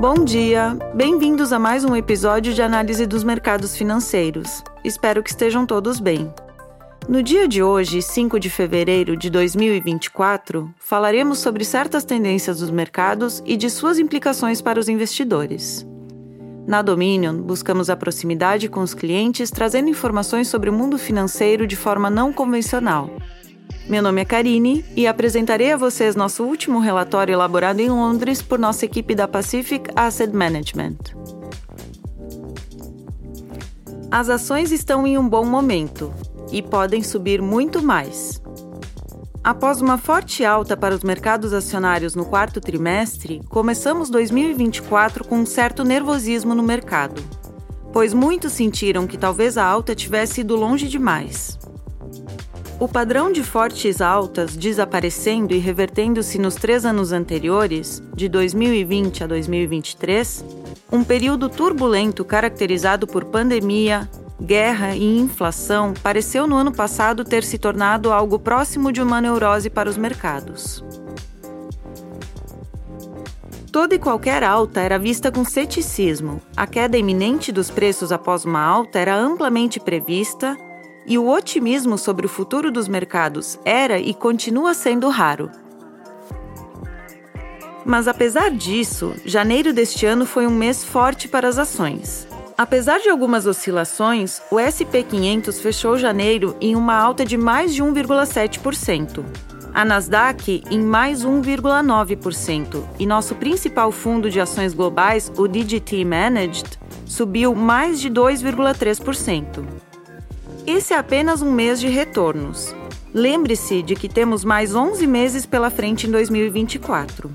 Bom dia! Bem-vindos a mais um episódio de análise dos mercados financeiros. Espero que estejam todos bem. No dia de hoje, 5 de fevereiro de 2024, falaremos sobre certas tendências dos mercados e de suas implicações para os investidores. Na Dominion, buscamos a proximidade com os clientes, trazendo informações sobre o mundo financeiro de forma não convencional. Meu nome é Karine e apresentarei a vocês nosso último relatório elaborado em Londres por nossa equipe da Pacific Asset Management. As ações estão em um bom momento e podem subir muito mais. Após uma forte alta para os mercados acionários no quarto trimestre, começamos 2024 com um certo nervosismo no mercado, pois muitos sentiram que talvez a alta tivesse ido longe demais. O padrão de fortes altas desaparecendo e revertendo-se nos três anos anteriores, de 2020 a 2023, um período turbulento caracterizado por pandemia, guerra e inflação pareceu no ano passado ter se tornado algo próximo de uma neurose para os mercados. Toda e qualquer alta era vista com ceticismo. A queda iminente dos preços após uma alta era amplamente prevista e o otimismo sobre o futuro dos mercados era e continua sendo raro. Mas apesar disso, janeiro deste ano foi um mês forte para as ações. Apesar de algumas oscilações, o SP 500 fechou janeiro em uma alta de mais de 1,7%. A Nasdaq em mais 1,9% e nosso principal fundo de ações globais, o DGT Managed, subiu mais de 2,3%. Esse é apenas um mês de retornos. Lembre-se de que temos mais 11 meses pela frente em 2024.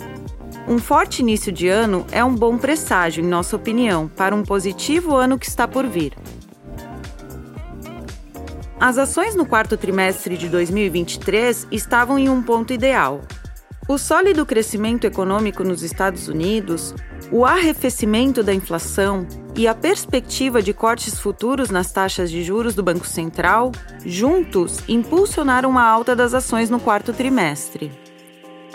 Um forte início de ano é um bom presságio, em nossa opinião, para um positivo ano que está por vir. As ações no quarto trimestre de 2023 estavam em um ponto ideal. O sólido crescimento econômico nos Estados Unidos, o arrefecimento da inflação e a perspectiva de cortes futuros nas taxas de juros do Banco Central, juntos, impulsionaram a alta das ações no quarto trimestre.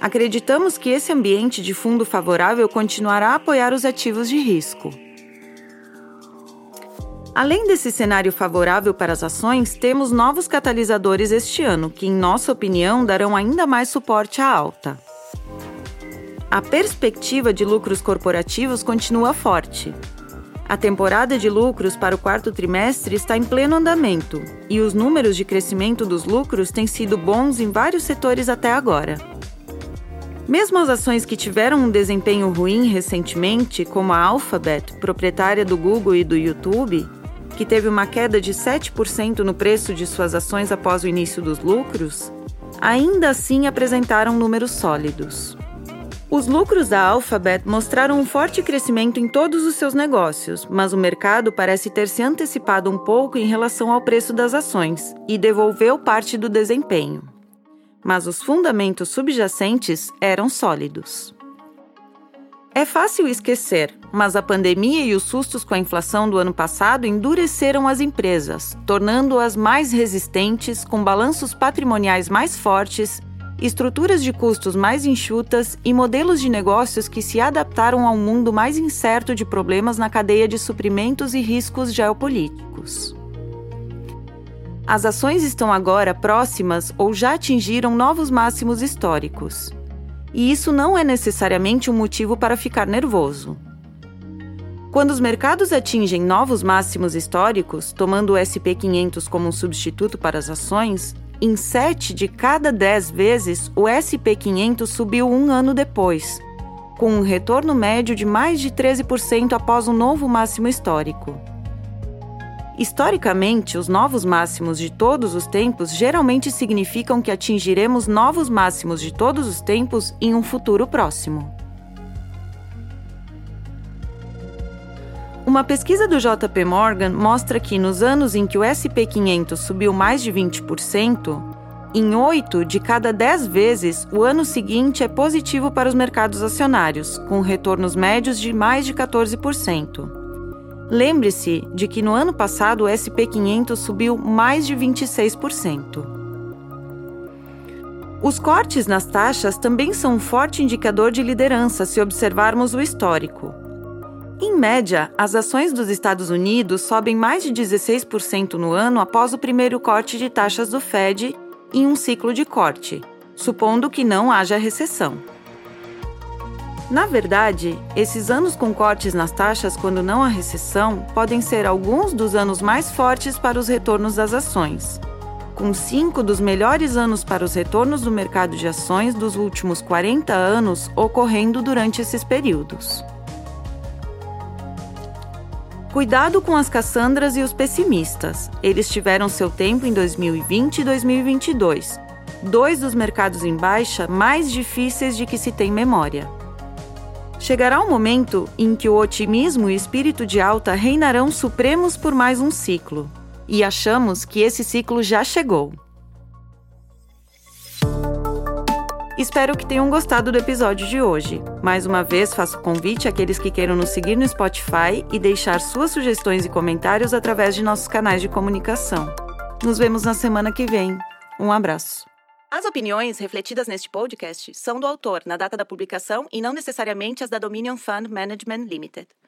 Acreditamos que esse ambiente de fundo favorável continuará a apoiar os ativos de risco. Além desse cenário favorável para as ações, temos novos catalisadores este ano, que, em nossa opinião, darão ainda mais suporte à alta. A perspectiva de lucros corporativos continua forte. A temporada de lucros para o quarto trimestre está em pleno andamento e os números de crescimento dos lucros têm sido bons em vários setores até agora. Mesmo as ações que tiveram um desempenho ruim recentemente, como a Alphabet, proprietária do Google e do YouTube, que teve uma queda de 7% no preço de suas ações após o início dos lucros, ainda assim apresentaram números sólidos. Os lucros da Alphabet mostraram um forte crescimento em todos os seus negócios, mas o mercado parece ter se antecipado um pouco em relação ao preço das ações e devolveu parte do desempenho mas os fundamentos subjacentes eram sólidos. É fácil esquecer, mas a pandemia e os sustos com a inflação do ano passado endureceram as empresas, tornando-as mais resistentes, com balanços patrimoniais mais fortes, estruturas de custos mais enxutas e modelos de negócios que se adaptaram ao mundo mais incerto de problemas na cadeia de suprimentos e riscos geopolíticos. As ações estão agora próximas ou já atingiram novos máximos históricos. E isso não é necessariamente um motivo para ficar nervoso. Quando os mercados atingem novos máximos históricos, tomando o SP500 como um substituto para as ações, em 7 de cada 10 vezes o SP500 subiu um ano depois, com um retorno médio de mais de 13% após um novo máximo histórico. Historicamente, os novos máximos de todos os tempos geralmente significam que atingiremos novos máximos de todos os tempos em um futuro próximo. Uma pesquisa do JP Morgan mostra que nos anos em que o SP 500 subiu mais de 20%, em 8 de cada 10 vezes, o ano seguinte é positivo para os mercados acionários, com retornos médios de mais de 14%. Lembre-se de que no ano passado o SP500 subiu mais de 26%. Os cortes nas taxas também são um forte indicador de liderança se observarmos o histórico. Em média, as ações dos Estados Unidos sobem mais de 16% no ano após o primeiro corte de taxas do Fed em um ciclo de corte, supondo que não haja recessão. Na verdade, esses anos com cortes nas taxas quando não há recessão podem ser alguns dos anos mais fortes para os retornos das ações, com cinco dos melhores anos para os retornos do mercado de ações dos últimos 40 anos ocorrendo durante esses períodos. Cuidado com as Cassandras e os pessimistas. Eles tiveram seu tempo em 2020 e 2022, dois dos mercados em baixa mais difíceis de que se tem memória. Chegará um momento em que o otimismo e o espírito de alta reinarão supremos por mais um ciclo, e achamos que esse ciclo já chegou. Espero que tenham gostado do episódio de hoje. Mais uma vez, faço convite àqueles que queiram nos seguir no Spotify e deixar suas sugestões e comentários através de nossos canais de comunicação. Nos vemos na semana que vem. Um abraço. As opiniões refletidas neste podcast são do autor na data da publicação e não necessariamente as da Dominion Fund Management Limited.